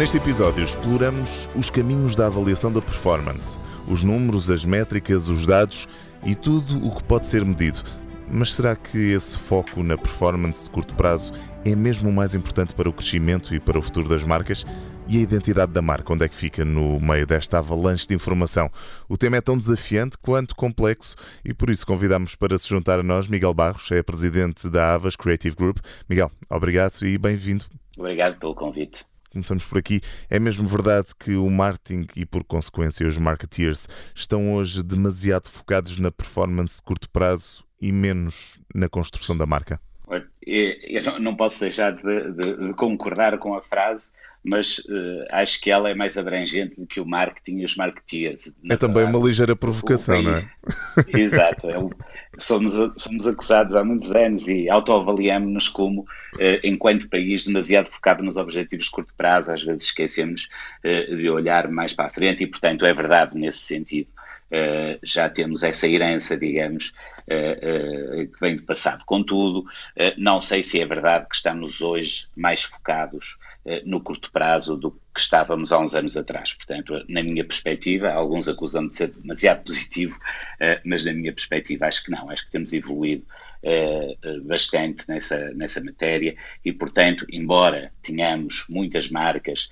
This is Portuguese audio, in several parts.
Neste episódio exploramos os caminhos da avaliação da performance, os números, as métricas, os dados e tudo o que pode ser medido. Mas será que esse foco na performance de curto prazo é mesmo o mais importante para o crescimento e para o futuro das marcas? E a identidade da marca, onde é que fica no meio desta avalanche de informação? O tema é tão desafiante quanto complexo e por isso convidamos para se juntar a nós Miguel Barros, é presidente da Avas Creative Group. Miguel, obrigado e bem-vindo. Obrigado pelo convite começamos por aqui. É mesmo verdade que o marketing e, por consequência, os marketeers estão hoje demasiado focados na performance de curto prazo e menos na construção da marca? Eu não posso deixar de, de, de concordar com a frase, mas uh, acho que ela é mais abrangente do que o marketing e os marketeers. É também uma ligeira provocação, não é? Exato. É somos, somos acusados há muitos anos e autoavaliamos-nos como, uh, enquanto país, demasiado focado nos objetivos de curto prazo, às vezes esquecemos uh, de olhar mais para a frente e, portanto, é verdade nesse sentido. Uh, já temos essa herança, digamos, uh, que vem do passado. Contudo, não sei se é verdade que estamos hoje mais focados no curto prazo do que estávamos há uns anos atrás. Portanto, na minha perspectiva, alguns acusam de ser demasiado positivo, mas na minha perspectiva acho que não, acho que temos evoluído bastante nessa, nessa matéria e, portanto, embora tenhamos muitas marcas,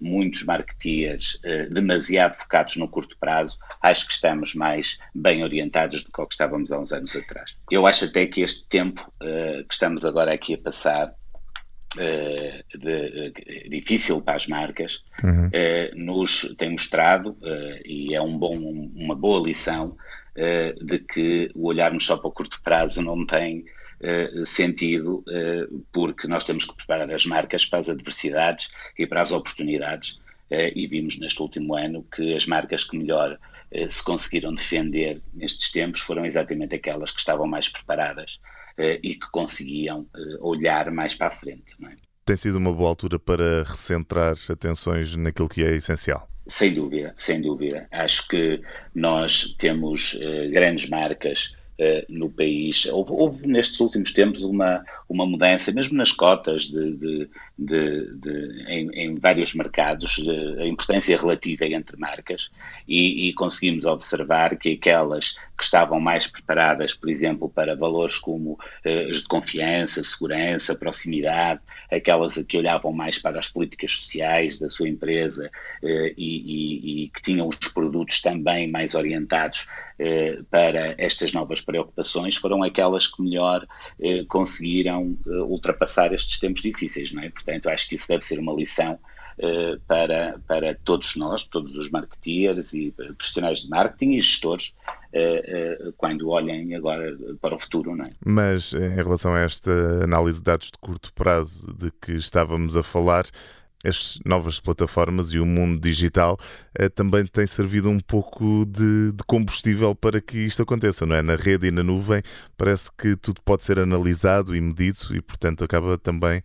muitos marketeers demasiado focados no curto prazo, acho que estamos mais bem orientados do que que estávamos há uns anos atrás. Eu acho até que este tempo que estamos agora aqui a passar Uh, de, uh, difícil para as marcas, uhum. uh, nos tem mostrado, e é um bom, uma boa lição, de que o olharmos só para o curto prazo não tem sentido, porque nós temos que preparar as marcas para as adversidades e para as oportunidades. e vimos neste último ano que as marcas que melhor se conseguiram defender nestes tempos foram exatamente aquelas que estavam mais preparadas eh, e que conseguiam eh, olhar mais para a frente. É? Tem sido uma boa altura para recentrar atenções naquilo que é essencial. Sem dúvida, sem dúvida. Acho que nós temos uh, grandes marcas no país. Houve, houve, nestes últimos tempos uma, uma mudança, mesmo nas cotas de, de, de, de em, em, vários mercados, a importância relativa entre marcas, e, e, conseguimos observar que aquelas que estavam mais preparadas, por exemplo, para valores como os de confiança, segurança, proximidade, aquelas que olhavam mais para as políticas sociais da sua empresa uh, e, e, e, que tinham os produtos também mais orientados uh, para estas novas preocupações, foram aquelas que melhor conseguiram ultrapassar estes tempos difíceis, não é? Portanto, acho que isso deve ser uma lição uh, para, para todos nós, todos os marketeers e profissionais de marketing e gestores, quando olhem agora para o futuro. Não é? Mas em relação a esta análise de dados de curto prazo de que estávamos a falar, as novas plataformas e o mundo digital eh, também tem servido um pouco de, de, combustível para que isto aconteça, não é? Na rede e na nuvem parece que tudo pode ser analisado e medido e, portanto, acaba também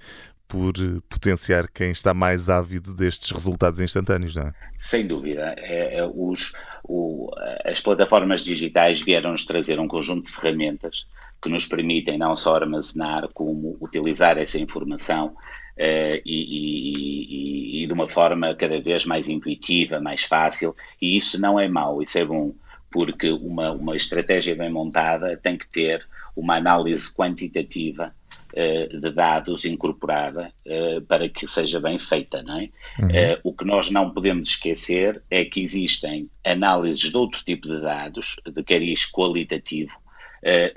por eh, potenciar quem está mais ávido destes resultados instantâneos, não é? Sem dúvida. É, é, os, o, as plataformas digitais vieram-nos trazer um conjunto de ferramentas que nos permitem não só armazenar, como utilizar essa informação Uh, e, e, e, de uma forma cada vez mais intuitiva, mais fácil, e isso não é mau, isso é bom, porque uma, uma estratégia bem montada tem que ter uma análise quantitativa eh, de dados incorporada eh, para que seja bem feita, não é? Uhum. Eh, o que nós não podemos esquecer é que existem análises de outro tipo de dados, de cariz qualitativo,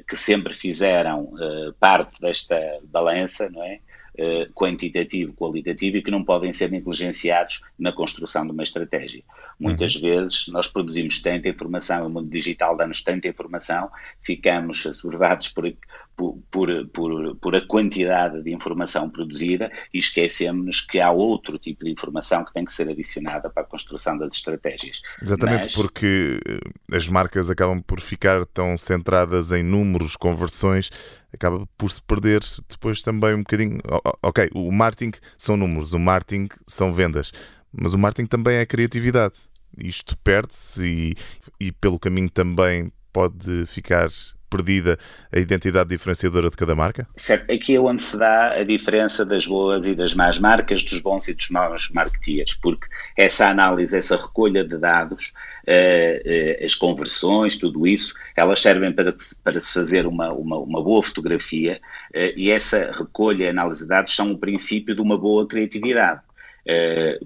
que sempre fizeram parte desta balança, não é? Uh, quantitativo, qualitativo e que não podem ser negligenciados na construção de uma estratégia. Muitas uhum. vezes nós produzimos tanta informação, o mundo digital dá-nos tanta informação, ficamos assoberbados por, por, por, por, por a quantidade de informação produzida e esquecemos que há outro tipo de informação que tem que ser adicionada para a construção das estratégias. Exatamente, Mas... porque eh, as marcas acabam por ficar tão centradas em números, conversões, acaba por se perder depois também um bocadinho. Ok, o marketing são números, o marketing são vendas, mas o marketing também é criatividade. Isto perde-se e, e pelo caminho também pode ficar perdida a identidade diferenciadora de cada marca? Certo, aqui é onde se dá a diferença das boas e das más marcas, dos bons e dos maus marketeers, porque essa análise, essa recolha de dados, uh, uh, as conversões, tudo isso, elas servem para, para se fazer uma, uma, uma boa fotografia uh, e essa recolha e análise de dados são o princípio de uma boa criatividade.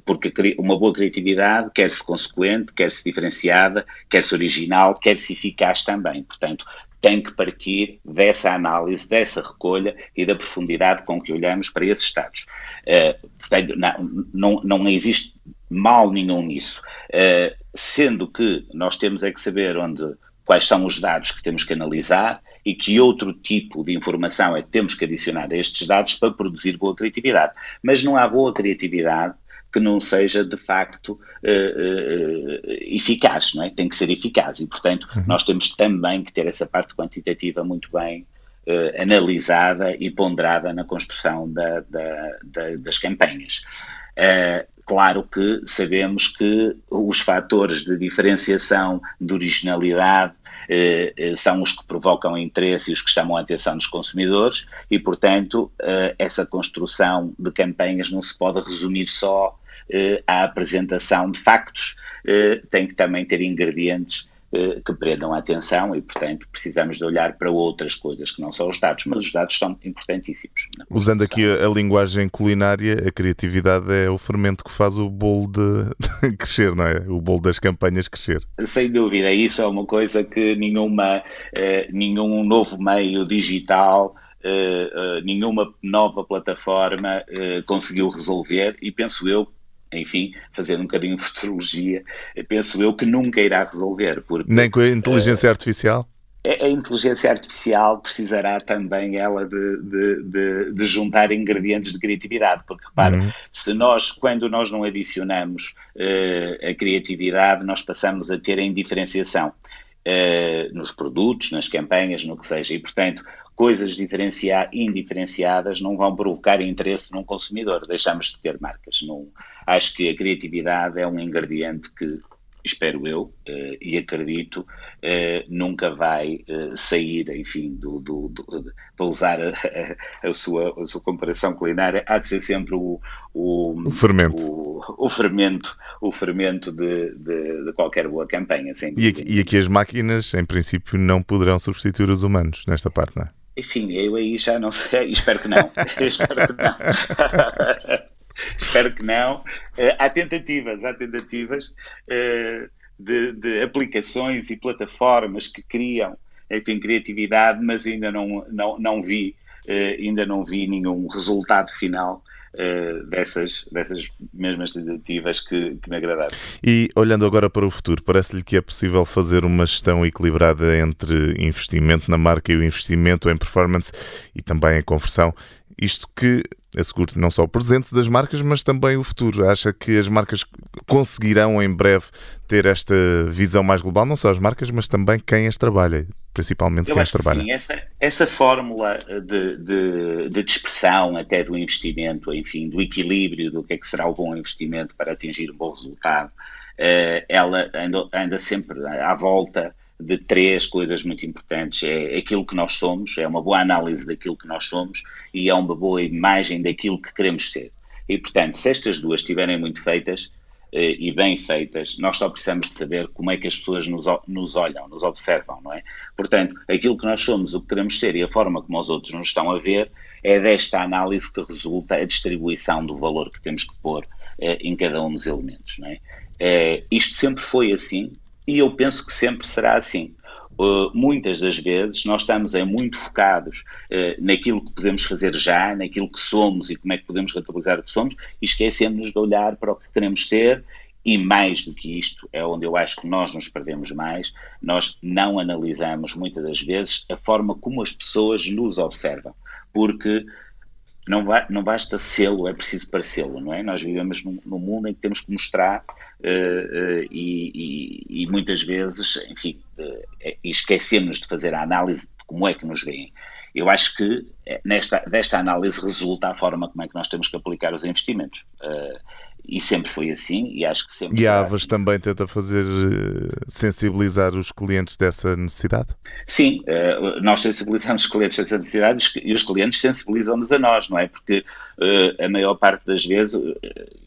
porque uma boa criatividade quer-se consequente, quer-se diferenciada, quer-se original, quer-se eficaz também. Portanto, tem que partir dessa análise, dessa recolha e da profundidade com que olhamos para esses estados. Uh, portanto, não, não, não, existe mal nenhum nisso, uh, sendo que nós temos é que saber onde, quais são os dados que temos que analisar e que outro tipo de informação é que temos que adicionar a estes dados para produzir boa criatividade. Mas não há boa criatividade que não seja de facto uh, uh, eficaz, não é? Tem que ser eficaz e, portanto, uhum. nós temos também que ter essa parte quantitativa muito bem uh, analisada e ponderada na construção da, da, da, das campanhas. Claro que sabemos que os fatores de diferenciação, de originalidade, eh, são os que provocam interesse e os que chamam a atenção dos consumidores e, portanto, eh, essa construção de campanhas não se pode resumir só eh, à apresentação de factos, tem que também ter ingredientes que prendam a atenção e, portanto, precisamos de olhar para outras coisas que não são os dados, mas os dados são importantíssimos. Usando aqui a, a, linguagem culinária, a criatividade é o fermento que faz o bolo de, crescer, não é? O bolo das campanhas crescer. Sem dúvida, isso é uma coisa que nenhuma, eh, nenhum novo meio digital Uh, uh, nenhuma nova plataforma uh, conseguiu resolver e penso eu enfim, fazer um bocadinho de futurologia, penso eu que nunca irá resolver. Porque, Nem com a inteligência uh, artificial? A, inteligência artificial precisará também ela de, de, de, de juntar ingredientes de criatividade, porque repara, uhum. se nós, quando nós não adicionamos uh, a criatividade, nós passamos a ter a indiferenciação. Uh, nos produtos, nas campanhas, no que seja. E, portanto, coisas diferencia indiferenciadas não vão provocar interesse num consumidor. Deixamos de ter marcas. Não, acho que a criatividade é um ingrediente que, espero eu, uh, e acredito, uh, nunca vai uh, sair, enfim, do, do, do, para usar a, a, sua, a sua comparação culinária, há de ser sempre o, o, o fermento. O, o, fermento, o fermento de, de, de qualquer boa campanha. E aqui, e aqui as máquinas, em princípio, não poderão substituir os humanos nesta parte, não é? Enfim, eu aí já não sei, espero que não. espero que não. espero que não. Uh, há tentativas, há tentativas uh, de, de, aplicações e plataformas que criam, enfim, criatividade, mas ainda não, não, não vi, uh, ainda não vi nenhum resultado final uh, dessas, dessas mesmas tentativas que, que me agradaram. E olhando agora para o futuro, parece-lhe que é possível fazer uma gestão equilibrada entre investimento na marca e o investimento em performance e também em conversão? Isto que assegure não só o presente das marcas, mas também o futuro. Acha que as marcas conseguirão em breve ter esta visão mais global, não só as marcas, mas também quem as trabalha, principalmente Eu quem as trabalha? Sim, essa, essa fórmula de, de, de expressão até do investimento, enfim, do equilíbrio do que é que será o bom investimento para atingir um bom resultado, eh, ela anda, anda sempre à volta de três coisas muito importantes. É aquilo que nós somos, é uma boa análise daquilo que nós somos e é uma boa imagem daquilo que queremos ser. E, portanto, se estas duas estiverem muito feitas e bem feitas, nós só precisamos de saber como é que as pessoas nos, nos olham, nos observam, não é? Portanto, aquilo que nós somos, o que queremos ser e a forma como os outros nos estão a ver é desta análise que resulta a distribuição do valor que temos que pôr eh, em cada um dos elementos, não é? Eh, isto sempre foi assim, e eu penso que sempre será assim. Uh, muitas das vezes nós estamos é, muito focados uh, naquilo que podemos fazer já, naquilo que somos e como é que podemos rentabilizar o que somos e esquecemos de olhar para o que queremos ser e mais do que isto, é onde eu acho que nós nos perdemos mais, nós não analisamos muitas das vezes a forma como as pessoas nos observam, porque não, vai, não basta sê-lo, é preciso parecê-lo, não é? Nós vivemos num, num, mundo em que temos que mostrar uh, uh, e, e, e, muitas vezes, enfim, uh, esquecemos de fazer a análise de como é que nos veem. Eu acho que nesta, desta análise resulta a forma como é que nós temos que aplicar os investimentos. Uh, e sempre foi assim e acho que sempre E a Avas assim. também tenta fazer eh, sensibilizar os clientes dessa necessidade? Sim, eh, nós sensibilizamos os clientes dessa necessidade e os clientes sensibilizam-nos a nós, não é? Porque eh, a maior parte das vezes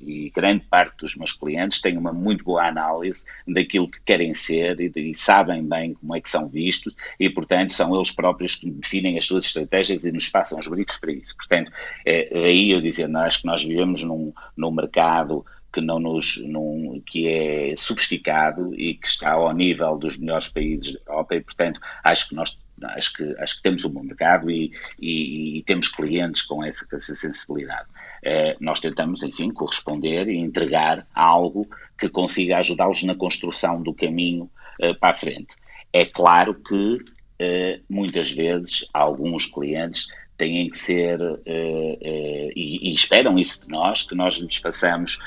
e grande parte dos meus clientes têm uma muito boa análise daquilo que querem ser e, e sabem bem como é que são vistos e, portanto, são eles próprios que definem as suas estratégias e nos passam os briefs para isso. Portanto, é, aí eu dizia, nós que nós vivemos num, num mercado que não nos num, que é sofisticado e que está ao nível dos melhores países da Europa e portanto acho que nós acho que acho que temos um bom mercado e, e, e temos clientes com essa, com essa sensibilidade. Eh, nós tentamos enfim corresponder e entregar algo que consiga ajudá-los na construção do caminho eh, para a frente. É claro que eh, muitas vezes alguns clientes têm que ser, e, e, esperam isso de nós, que nós lhes façamos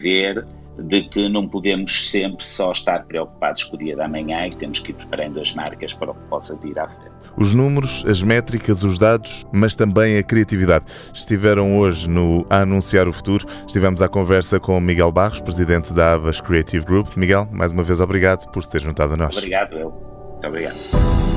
ver de que não podemos sempre só estar preocupados com o dia da manhã e que temos que ir preparando as marcas para o que possa vir à frente. Os números, as métricas, os dados, mas também a criatividade. Estiveram hoje no A Anunciar o Futuro. Estivemos à conversa com Miguel Barros, presidente da Avas Creative Group. Miguel, mais uma vez obrigado por se ter juntado a nós. Obrigado, eu. Muito obrigado.